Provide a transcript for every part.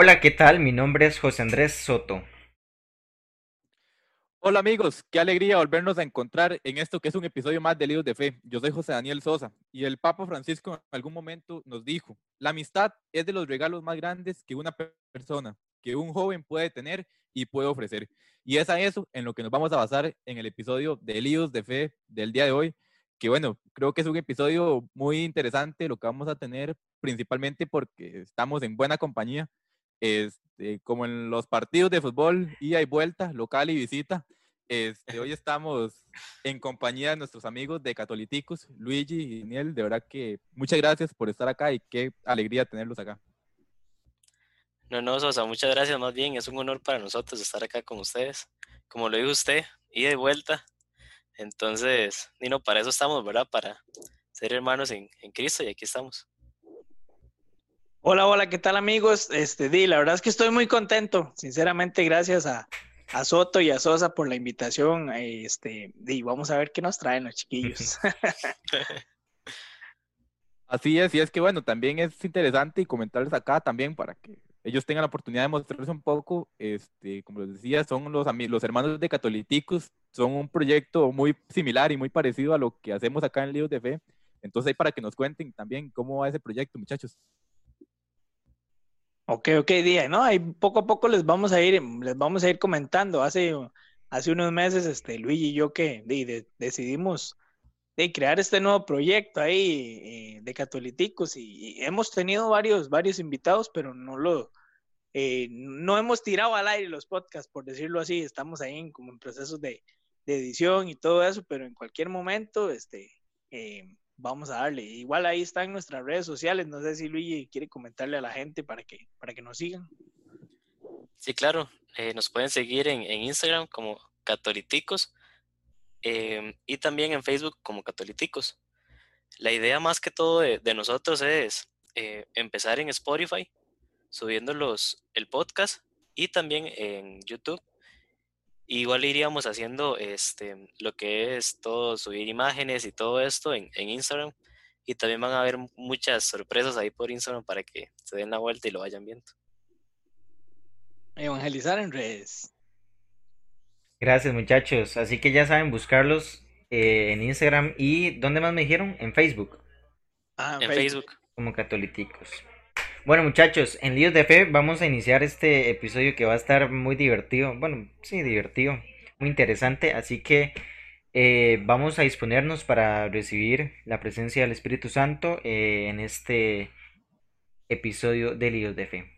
Hola, ¿qué tal? Mi nombre es José Andrés Soto. Hola amigos, qué alegría volvernos a encontrar en esto que es un episodio más de Líos de Fe. Yo soy José Daniel Sosa y el Papa Francisco en algún momento nos dijo, la amistad es de los regalos más grandes que una persona, que un joven puede tener y puede ofrecer. Y es a eso en lo que nos vamos a basar en el episodio de Líos de Fe del día de hoy, que bueno, creo que es un episodio muy interesante lo que vamos a tener, principalmente porque estamos en buena compañía este, como en los partidos de fútbol, ida y vuelta, local y visita. Este, hoy estamos en compañía de nuestros amigos de Catoliticos, Luigi y Daniel. De verdad que muchas gracias por estar acá y qué alegría tenerlos acá. No, no, Sosa, muchas gracias. Más bien, es un honor para nosotros estar acá con ustedes. Como lo dijo usted, ida y vuelta. Entonces, Nino, para eso estamos, ¿verdad? Para ser hermanos en, en Cristo y aquí estamos. Hola, hola, ¿qué tal amigos? Este, Di, la verdad es que estoy muy contento, sinceramente, gracias a, Soto y a Sosa por la invitación. Este, Di, vamos a ver qué nos traen los chiquillos. Así es, y es que bueno, también es interesante y comentarles acá también para que ellos tengan la oportunidad de mostrarse un poco, este, como les decía, son los, los hermanos de Catoliticos, son un proyecto muy similar y muy parecido a lo que hacemos acá en Líos de Fe. Entonces, ahí para que nos cuenten también cómo va ese proyecto, muchachos. Ok, ok, día, ¿no? Ahí poco a poco les vamos a ir, les vamos a ir comentando. Hace, hace unos meses, este, Luis y yo que decidimos de crear este nuevo proyecto ahí eh, de Catoliticos y, hemos tenido varios, varios invitados, pero no lo, eh, no hemos tirado al aire los podcasts, por decirlo así. Estamos ahí en, como en procesos de, de edición y todo eso, pero en cualquier momento, este, eh, vamos a darle. Igual ahí están nuestras redes sociales. No sé si Luigi quiere comentarle a la gente para que, para que nos sigan. Sí, claro. Eh, nos pueden seguir en, Instagram como Catoliticos em, y también en Facebook como Catoliticos. La idea más que todo de, nosotros es eh, empezar en Spotify, subiendo los, el podcast y también en YouTube Igual iríamos haciendo este, lo que es todo, subir imágenes y todo esto en, Instagram. Y también van a haber muchas sorpresas ahí por Instagram para que se den la vuelta y lo vayan viendo. Evangelizar en redes. Gracias muchachos. Así que ya saben buscarlos eh, en Instagram y ¿dónde más me dijeron? En Facebook. Ah, en Facebook. Como catoliticos. Bueno muchachos, en Líos de Fe vamos a iniciar este episodio que va a estar muy divertido, bueno, sí, divertido, muy interesante, así que eh, vamos a disponernos para recibir la presencia del Espíritu Santo eh, en este episodio de Líos de Fe.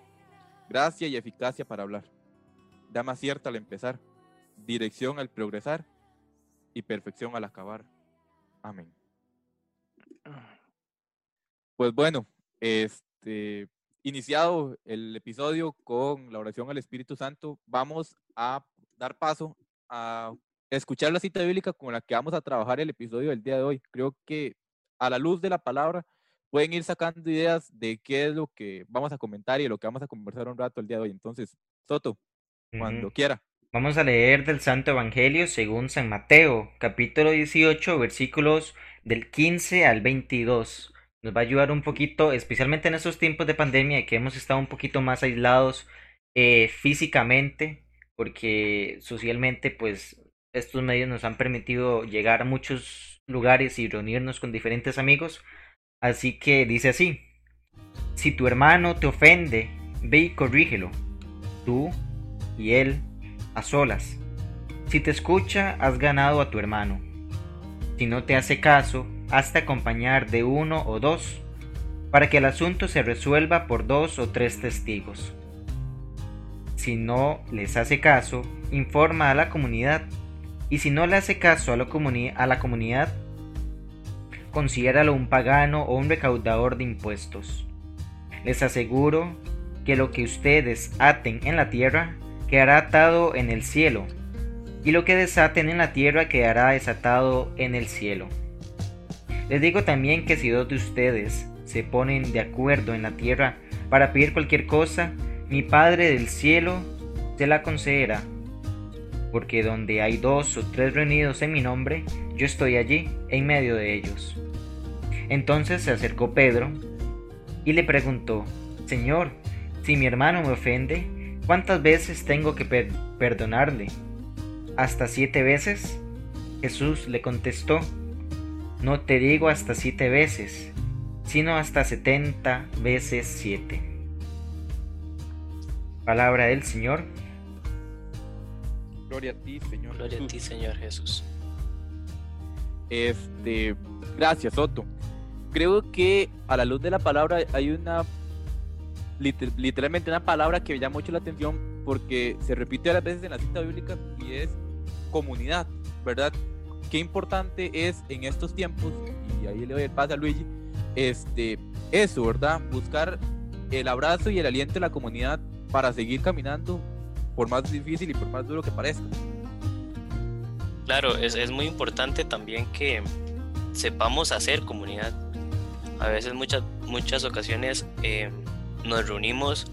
gracia y eficacia para hablar, dama cierta al empezar, dirección al progresar y perfección al acabar. Amén. Pues bueno, este, iniciado el episodio con la oración al Espíritu Santo, vamos a dar paso a escuchar la cita bíblica con la que vamos a trabajar el episodio del día de hoy. Creo que a la luz de la palabra pueden ir sacando ideas de qué es lo que vamos a comentar y de lo que vamos a conversar un rato el día de hoy. Entonces, Soto, cuando quiera. Vamos a leer del Santo Evangelio según San Mateo, capítulo 18, versículos del 15 al 22. Nos va a ayudar un poquito, especialmente en estos tiempos de pandemia, que hemos estado un poquito más aislados eh, físicamente, porque socialmente, pues, estos medios nos han permitido llegar a muchos lugares y reunirnos con diferentes amigos. Así que dice así, si tu hermano te ofende, ve y corrígelo, tú y él a solas. Si te escucha, has ganado a tu hermano. Si no te hace caso, hazte acompañar de uno o dos. para que el asunto se resuelva por dos o tres testigos. Si no les hace caso, informa a la comunidad. Y si no le hace caso a la, a la comunidad, considéralo un pagano o un recaudador de impuestos. Les aseguro que lo que ustedes aten en la tierra quedará atado en el cielo, y lo que desaten en la tierra quedará desatado en el cielo. Les digo también que si dos de ustedes se ponen de acuerdo en la tierra para pedir cualquier cosa, mi Padre del cielo se la concederá. Porque donde hay dos o tres reunidos en mi nombre, yo estoy allí, en medio de ellos. Entonces se acercó Pedro y le preguntó, Señor, si mi hermano me ofende, ¿cuántas veces tengo que perdonarle? ¿Hasta siete veces? Jesús le contestó, no te digo hasta siete veces, sino hasta setenta veces siete. Palabra del Señor. Gloria a ti, Señor. Gloria a ti, Señor Jesús. Este, gracias, Otto. Creo que a la luz de la palabra hay una literalmente una palabra que me llama mucho la atención porque se repite a las veces en la cita bíblica y es comunidad, ¿verdad? Qué importante es en estos tiempos, y ahí le doy el pase a Luigi, este, eso, ¿verdad? Buscar el abrazo y el aliento de la comunidad para seguir caminando por más difícil y por más duro que parezca. Claro, es, es muy importante también que sepamos hacer comunidad. A veces muchas, muchas ocasiones eh, nos reunimos,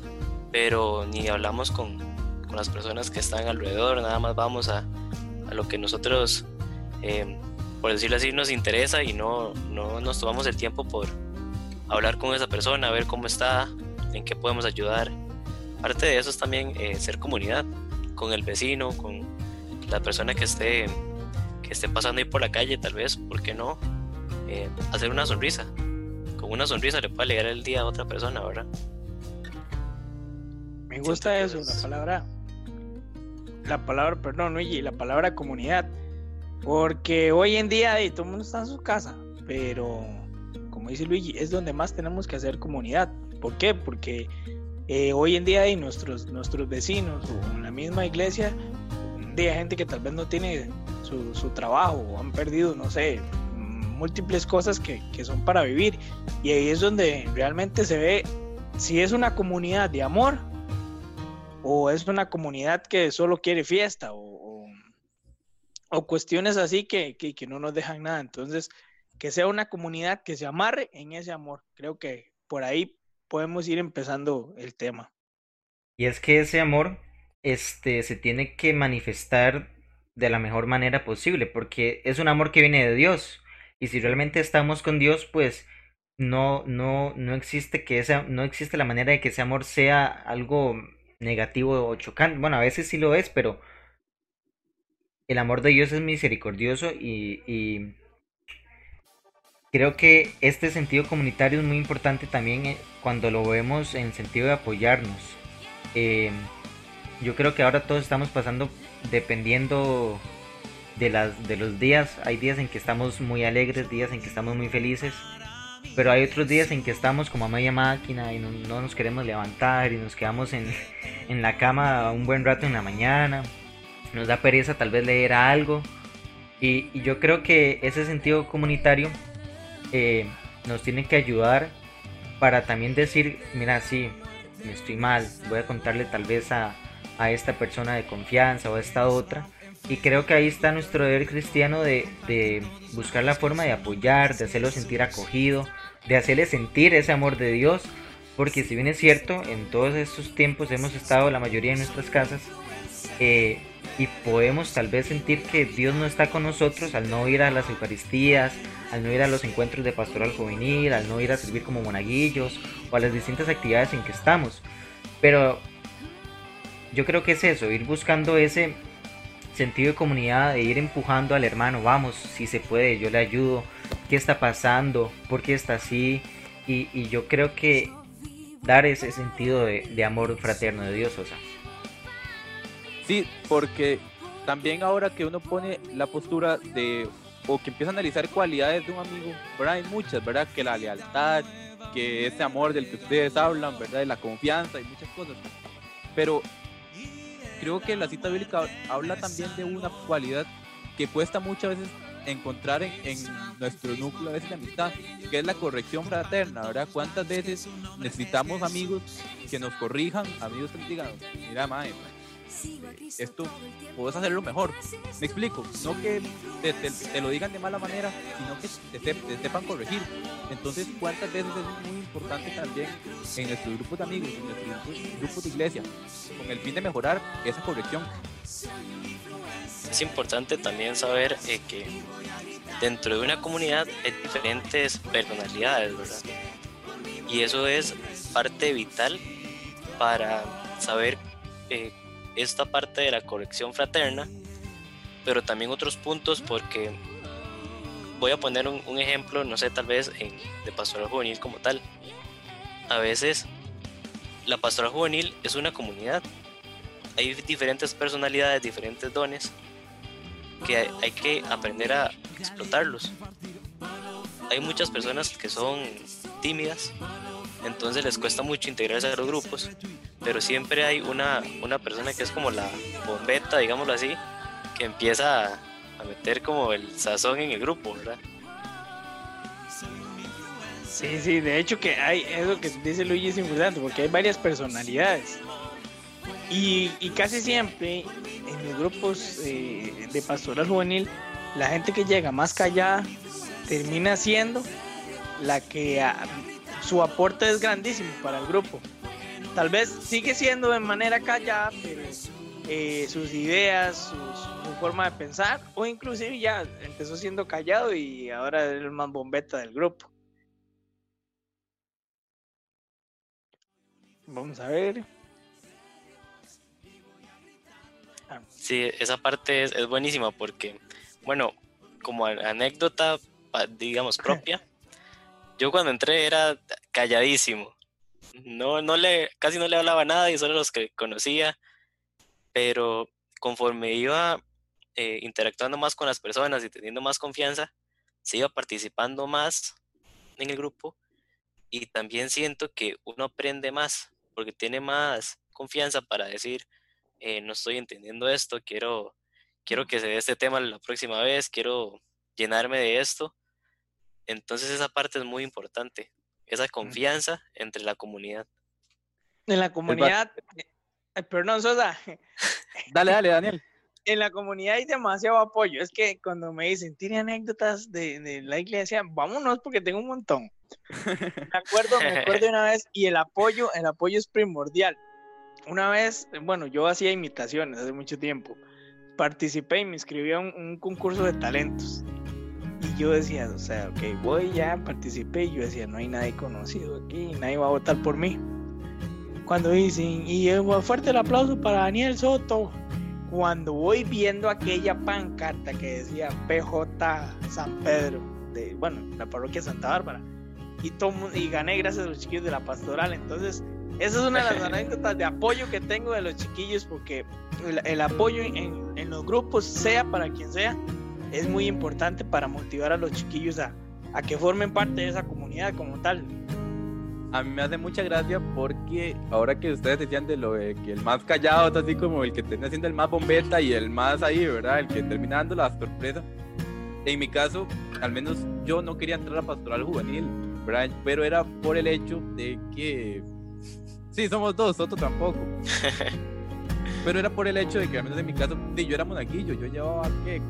pero ni hablamos con, con, las personas que están alrededor, nada más vamos a, a lo que nosotros, eh, por decirlo así, nos interesa y no, no nos tomamos el tiempo por hablar con esa persona, ver cómo está, en qué podemos ayudar. Parte de eso es también eh, ser comunidad con el vecino, con la persona que esté, que esté pasando ahí por la calle, tal vez, ¿por qué no? Eh, hacer una sonrisa. Con una sonrisa le puede alegrar el día a otra persona, ¿verdad? Me gusta eso, la palabra. La palabra, perdón, oye, la palabra comunidad. Porque hoy en día todo el mundo está en su casa, pero como dice Luigi, es donde más tenemos que hacer comunidad. ¿Por qué? Porque eh, hoy en día hay nuestros, nuestros vecinos o en la misma iglesia, hay gente que tal vez no tiene su, su trabajo o han perdido, no sé, múltiples cosas que, que son para vivir. Y ahí es donde realmente se ve si es una comunidad de amor o es una comunidad que solo quiere fiesta o, o, cuestiones así que, que, que, no nos dejan nada. Entonces, que sea una comunidad que se amarre en ese amor. Creo que por ahí podemos ir empezando el tema. Y es que ese amor este, se tiene que manifestar de la mejor manera posible, porque es un amor que viene de Dios. Y si realmente estamos con Dios, pues no, no, no existe que esa, no existe la manera de que ese amor sea algo negativo o chocante. Bueno, a veces sí lo es, pero el amor de Dios es misericordioso y, y creo que este sentido comunitario es muy importante también eh, cuando lo vemos en sentido de apoyarnos. Eh, yo creo que ahora todos estamos pasando dependiendo de, las, de los días. Hay días en que estamos muy alegres, días en que estamos muy felices. Pero hay otros días en que estamos como a media máquina y no, nos queremos levantar y nos quedamos en, en, la cama un buen rato en la mañana. Nos da pereza tal vez leer algo. Y, yo creo que ese sentido comunitario eh, nos tiene que ayudar para también decir, mira, sí, me estoy mal, voy a contarle tal vez a, a esta persona de confianza o a esta otra y creo que ahí está nuestro deber cristiano de, buscar la forma de apoyar, de hacerlo sentir acogido, de hacerle sentir ese amor de Dios. Porque si bien es cierto, en todos estos tiempos hemos estado la mayoría en nuestras casas eh, y podemos tal vez sentir que Dios no está con nosotros al no ir a las Eucaristías, al no ir a los encuentros de pastoral juvenil, al no ir a servir como monaguillos o a las distintas actividades en que estamos. Pero yo creo que es eso, ir buscando ese sentido de comunidad, de ir empujando al hermano, vamos, si se puede, yo le ayudo, qué está pasando, por qué está así, y, yo creo que dar ese sentido de, amor fraterno de Dios, o sea. Sí, porque también ahora que uno pone la postura de, o que empieza a analizar cualidades de un amigo, ¿verdad? Hay muchas, ¿verdad? Que la lealtad, que ese amor del que ustedes hablan, ¿verdad? De la confianza y muchas cosas. Pero creo que la cita bíblica habla también de una cualidad que cuesta muchas veces encontrar en, nuestro núcleo a veces de amistad, que es la corrección fraterna, ¿verdad? ¿Cuántas veces necesitamos amigos que nos corrijan, amigos que nos digan, mira, esto puedes hacerlo mejor. Me explico, no que te, lo digan de mala manera, sino que te, sepan corregir. Entonces, ¿cuántas veces es muy importante también en nuestros grupos de amigos, en nuestros grupos de iglesia, con el fin de mejorar esa corrección? Es importante también saber eh, que dentro de una comunidad hay diferentes personalidades, ¿verdad? Y eso es parte vital para saber eh, esta parte de la corrección fraterna, pero también otros puntos porque voy a poner un, ejemplo, no sé, tal vez en, de pastoral juvenil como tal. A veces la pastoral juvenil es una comunidad. Hay diferentes personalidades, diferentes dones que hay que aprender a explotarlos. Hay muchas personas que son tímidas, entonces les cuesta mucho integrarse a los grupos, pero siempre hay una, una persona que es como la bombeta, digámoslo así, que empieza a, meter como el sazón en el grupo, ¿verdad? Sí, sí, de hecho que hay, eso que dice Luigi es importante, porque hay varias personalidades. Y, casi siempre en los grupos eh, de pastoral juvenil, la gente que llega más callada termina siendo la que su aporte es grandísimo para el grupo. Tal vez sigue siendo de manera callada, pero eh, sus ideas, su forma de pensar, o inclusive ya empezó siendo callado y ahora es el más bombeta del grupo. Vamos a ver. Sí, esa parte es, buenísima porque, bueno, como anécdota, digamos, propia, yo cuando entré era calladísimo. No, no le, casi no le hablaba nada y solo los que conocía, pero conforme iba eh, interactuando más con las personas y teniendo más confianza, se iba participando más en el grupo y también siento que uno aprende más porque tiene más confianza para decir, eh, no estoy entendiendo esto, quiero, quiero que se dé este tema la próxima vez, quiero llenarme de esto. Entonces esa parte es muy importante, esa confianza entre la comunidad. En la comunidad, perdón, Sosa. Dale, dale, Daniel. En la comunidad hay demasiado apoyo. Es que cuando me dicen, tiene anécdotas de, de la iglesia, vámonos porque tengo un montón. Me acuerdo, me acuerdo de una vez, y el apoyo, el apoyo es primordial una vez, bueno, yo hacía imitaciones hace mucho tiempo. Participé y me inscribí a un, concurso de talentos. Yo decía, o sea, ok, voy ya, participé. Y yo decía, no hay nadie conocido aquí, nadie va a votar por mí. Cuando dicen, y fuerte el aplauso para Daniel Soto. Cuando voy viendo aquella pancarta que decía PJ San Pedro, de, bueno, la parroquia Santa Bárbara, y, tomo, y gané gracias a los chiquillos de la pastoral. Entonces, esa es una de las anécdotas de apoyo que tengo de los chiquillos porque el, apoyo en, los grupos, sea para quien sea, es muy importante para motivar a los chiquillos a, que formen parte de esa comunidad como tal. A mí me hace mucha gracia porque ahora que ustedes decían de lo de que el más callado es así como el que termina siendo el más bombeta y el más ahí, ¿verdad? El que termina dando la sorpresa. En mi caso, al menos yo no quería entrar a pastoral juvenil, ¿verdad? Pero era por el hecho de que Sí, somos dos, otro tampoco. Pero era por el hecho de que, al menos en mi caso, yo era monaguillo. Yo llevaba, ¿qué?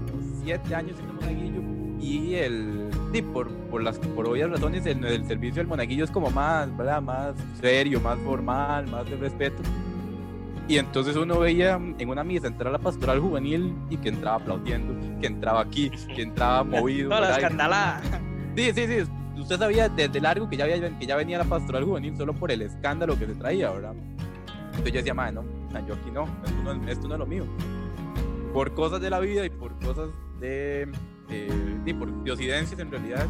Como siete años siendo monaguillo. Y el, sí, por, por, las, por obvias razones, el, el servicio del monaguillo es como más, ¿verdad? Más serio, más formal, más de respeto. Y entonces uno veía en una misa entrar a la pastoral juvenil y que entraba aplaudiendo, que entraba aquí, que entraba movido. Toda la escandalada. Sí, sí, sí usted sabía desde largo que ya, había, que ya venía la pastoral juvenil solo por el escándalo que se traía, ¿verdad? Entonces yo decía, madre, no, yo aquí no esto, no, es lo mío. Por cosas de la vida y por cosas de, eh, por diosidencias en realidad,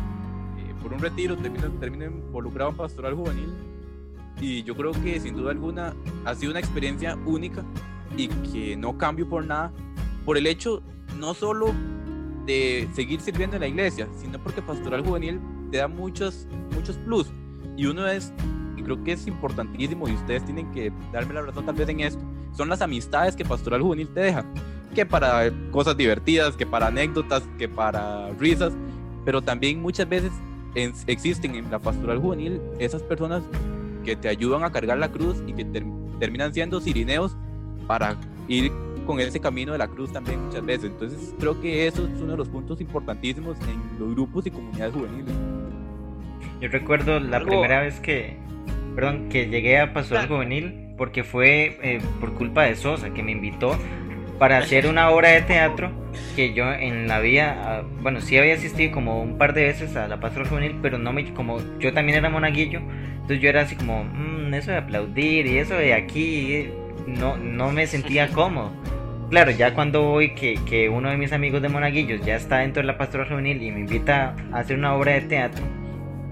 eh, por un retiro termino, termino involucrado en pastoral juvenil y yo creo que sin duda alguna ha sido una experiencia única y que no cambio por nada, por el hecho no solo de seguir sirviendo en la iglesia, sino porque pastoral juvenil te da muchos, muchos plus. Y uno es, y creo que es importantísimo, y ustedes tienen que darme la razón tal vez en esto, son las amistades que Pastoral Juvenil te deja. Que para cosas divertidas, que para anécdotas, que para risas, pero también muchas veces existen en la Pastoral Juvenil esas personas que te ayudan a cargar la cruz y que terminan siendo sirineos para ir con ese camino de la cruz también muchas veces. Entonces creo que eso es uno de los puntos importantísimos en los grupos y comunidades juveniles. Yo recuerdo la primera vez que, perdón, que llegué a Pastoral Juvenil porque fue eh, por culpa de Sosa que me invitó para hacer una obra de teatro que yo en la vida, ah, bueno, sí había asistido como un par de veces a la Pastoral Juvenil, pero no me, como yo también era monaguillo, entonces yo era así como, mmm, eso de aplaudir y eso de aquí, no, no me sentía cómodo. Claro, ya cuando voy, que, uno de mis amigos de Monaguillos ya está dentro de la pastoral juvenil y me invita a hacer una obra de teatro,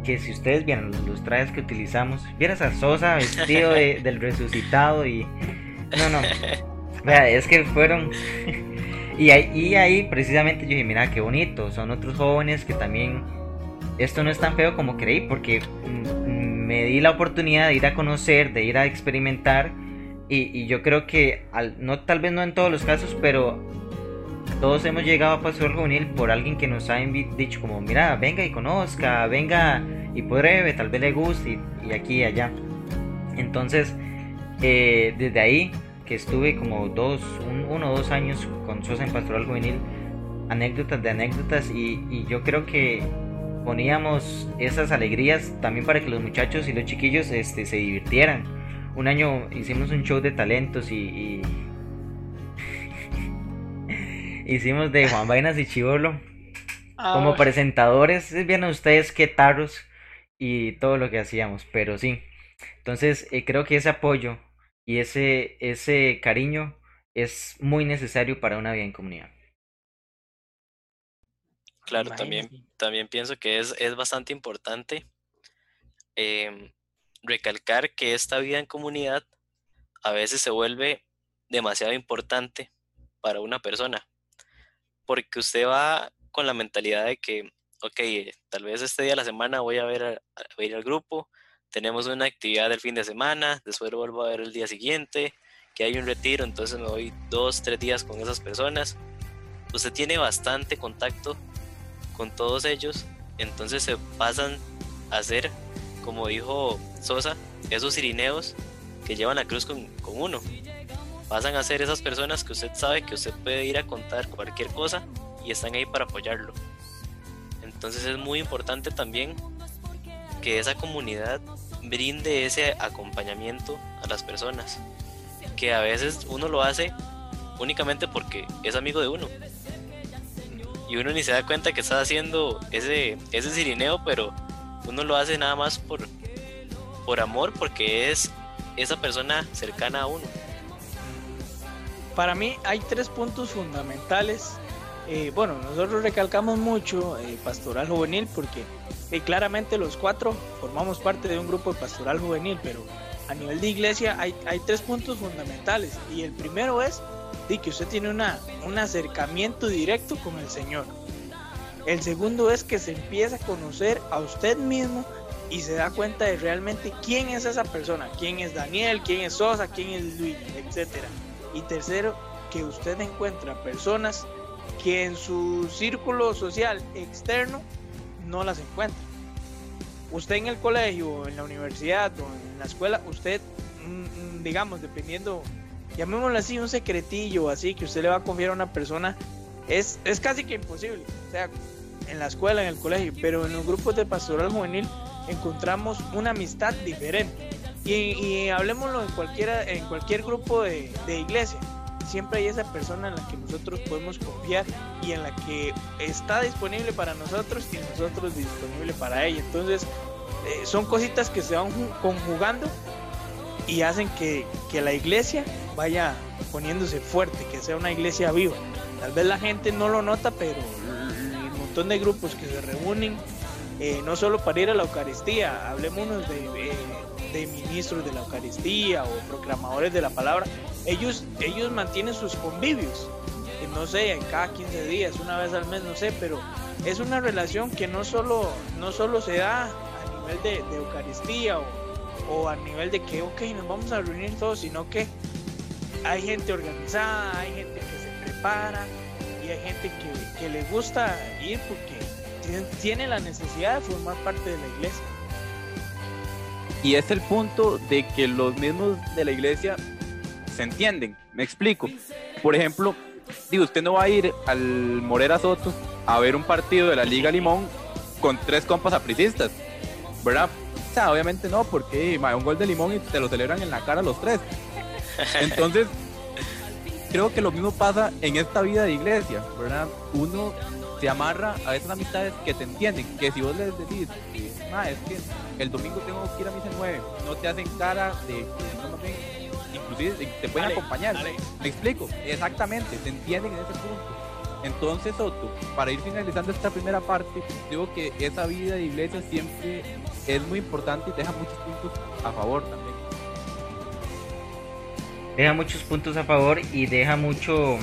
que si ustedes vieran los, trajes que utilizamos, vieras a Sosa vestido del resucitado y... No, no. Vea, es que fueron... y, ahí, y ahí precisamente yo dije, mira, qué bonito, son otros jóvenes que también... Esto no es tan feo como creí, porque me di la oportunidad de ir a conocer, de ir a experimentar y, yo creo que, al, no tal vez no en todos los casos, pero todos hemos llegado a Pastoral Juvenil por alguien que nos ha dicho como, mira, venga y conozca, venga y pruebe, tal vez le guste y, aquí y allá. Entonces, eh, desde ahí que estuve como dos, uno o dos años con Sosa en Pastoral Juvenil, anécdotas de anécdotas y, y yo creo que poníamos esas alegrías también para que los muchachos y los chiquillos este, se divirtieran un año hicimos un show de talentos y, hicimos de Juan Vainas y Chivolo como ah. presentadores. Vieron ustedes qué tarros y todo lo que hacíamos, pero sí. Entonces eh, creo que ese apoyo y ese, ese cariño es muy necesario para una vida en comunidad. Claro, también, también pienso que es, es bastante importante em, recalcar que esta vida en comunidad a veces se vuelve demasiado importante para una persona, porque usted va con la mentalidad de que, ok, tal vez este día de la semana voy a ver a, ir al grupo, tenemos una actividad del fin de semana, después lo vuelvo a ver el día siguiente, que hay un retiro, entonces me voy dos, tres días con esas personas. Usted tiene bastante contacto con todos ellos, entonces se pasan a ser como dijo Sosa, esos sirineos que llevan la cruz con, uno. Pasan a ser esas personas que usted sabe que usted puede ir a contar cualquier cosa y están ahí para apoyarlo. Entonces es muy importante también que esa comunidad brinde ese acompañamiento a las personas. Que a veces uno lo hace únicamente porque es amigo de uno. Y uno ni se da cuenta que está haciendo ese, ese sirineo, pero uno lo hace nada más por, por amor, porque es esa persona cercana a uno. Para mí hay tres puntos fundamentales. Eh, bueno, nosotros recalcamos mucho eh, pastoral juvenil porque eh, claramente los cuatro formamos parte de un grupo de pastoral juvenil, pero a nivel de iglesia hay, hay tres puntos fundamentales. Y el primero es de que usted tiene una, un acercamiento directo con el Señor. El segundo es que se empieza a conocer a usted mismo y se da cuenta de realmente quién es esa persona, quién es Daniel, quién es Sosa, quién es Luis, etc. Y tercero, que usted encuentra personas que en su círculo social externo no las encuentra. Usted en el colegio, en la universidad o en la escuela, usted, mm, mm, digamos, dependiendo, llamémoslo así, un secretillo así que usted le va a confiar a una persona, es, es casi que imposible. O sea, en la escuela, en el colegio, pero en los grupos de pastoral juvenil encontramos una amistad diferente. Y, hablemoslo en, cualquiera, en cualquier grupo de, iglesia. Siempre hay esa persona en la que nosotros podemos confiar y en la que está disponible para nosotros y nosotros disponible para ella. Entonces, eh, son cositas que se van conjugando y hacen que, que la iglesia vaya poniéndose fuerte, que sea una iglesia viva. Tal vez la gente no lo nota, pero de grupos que se reúnen eh, no solo para ir a la Eucaristía, hablemos de, de, ministros de la Eucaristía o proclamadores de la palabra, ellos, ellos mantienen sus convivios, no sé, cada 15 días, una vez al mes, no sé, pero es una relación que no solo, no solo se da a nivel de, Eucaristía o, a nivel de que, ok, nos vamos a reunir todos, sino que hay gente organizada, hay gente que se prepara y hay gente que, que le gusta ir porque tiene la necesidad de formar parte de la iglesia. Y es el punto de que los mismos de la iglesia se entienden. Me explico. Por ejemplo, digo, usted no va a ir al Morera Soto a ver un partido de la Liga Limón con tres compas apricistas, ¿verdad? O sea, obviamente no, porque un gol de limón y te lo celebran en la cara los tres. Entonces, creo que lo mismo pasa en esta vida de iglesia, ¿verdad? Uno se amarra a esas amistades que te entienden, que si vos les decís, ah, es que el domingo tengo que ir a misa 9, no te hacen cara de que inclusive te pueden acompañar. ¿Me explico? Exactamente, te entienden en ese punto. Entonces, Otto, para ir finalizando esta primera parte, digo que esa vida de iglesia siempre es muy importante y deja muchos puntos a favor también. Deja muchos puntos a favor y deja mucho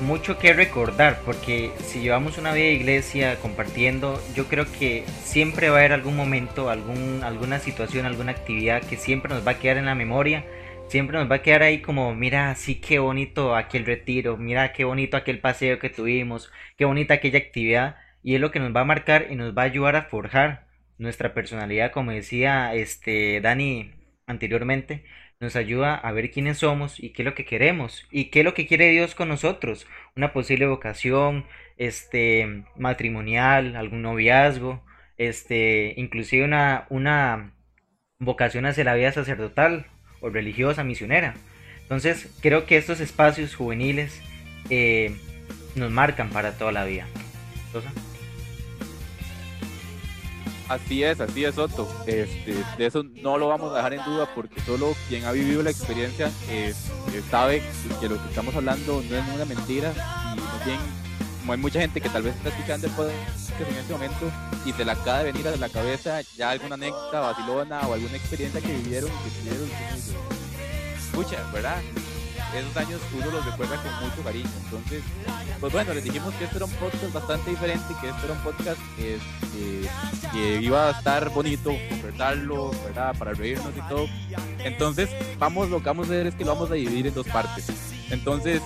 mucho que recordar, porque si llevamos una vida de iglesia compartiendo, yo creo que siempre va a haber algún momento, algún, alguna situación, alguna actividad que siempre nos va a quedar en la memoria, siempre nos va a quedar ahí como, mira, sí, qué bonito aquel retiro, mira, qué bonito aquel paseo que tuvimos, qué bonita aquella actividad, y es lo que nos va a marcar y nos va a ayudar a forjar nuestra personalidad, como decía este Dani anteriormente, nos ayuda a ver quiénes somos y qué es lo que queremos y qué es lo que quiere Dios con nosotros. Una posible vocación, este, matrimonial, algún noviazgo, este, inclusive una, una vocación hacia la vida sacerdotal o religiosa, misionera. Entonces, creo que estos espacios juveniles eh, nos marcan para toda la vida. Así es, así es, Otto. Este, de eso no lo vamos a dejar en duda porque solo quien ha vivido la experiencia eh, sabe que lo que estamos hablando no es una mentira y bien, como hay mucha gente que tal vez está escuchando el podcast en este momento y se la acaba de venir a la cabeza ya alguna anécdota vacilona o alguna experiencia que vivieron que tuvieron, escucha, ¿verdad? Esos años uno los recuerda con mucho cariño. Entonces, pues bueno, les dijimos que este era un podcast bastante diferente, que este era un podcast este, que iba a estar bonito, conversarlo, ¿verdad? Para reírnos y todo. Entonces, vamos, lo que vamos a hacer es que lo vamos a dividir en dos partes. Entonces,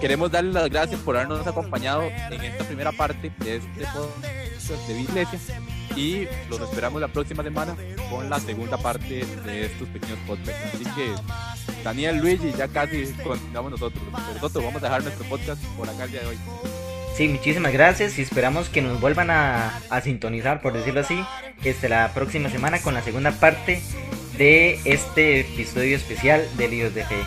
queremos darles las gracias por habernos acompañado en esta primera parte de este podcast de Iglesia y los esperamos la próxima semana con la segunda parte de estos pequeños podcasts. Así que Daniel, Luigi, ya casi continuamos nosotros. nosotros vamos a dejar nuestro podcast por acá el día de hoy. Sí, muchísimas gracias y esperamos que nos vuelvan a, a sintonizar, por decirlo así, este, la próxima semana con la segunda parte de este episodio especial de Líos de Fe.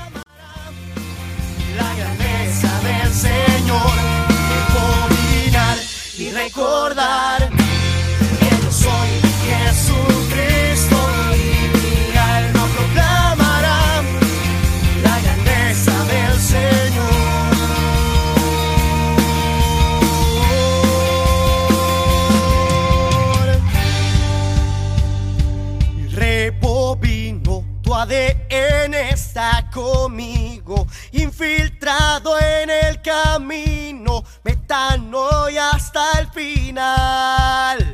La grandeza del Señor, y recordar conmigo, infiltrado en el camino, metano y hasta el final.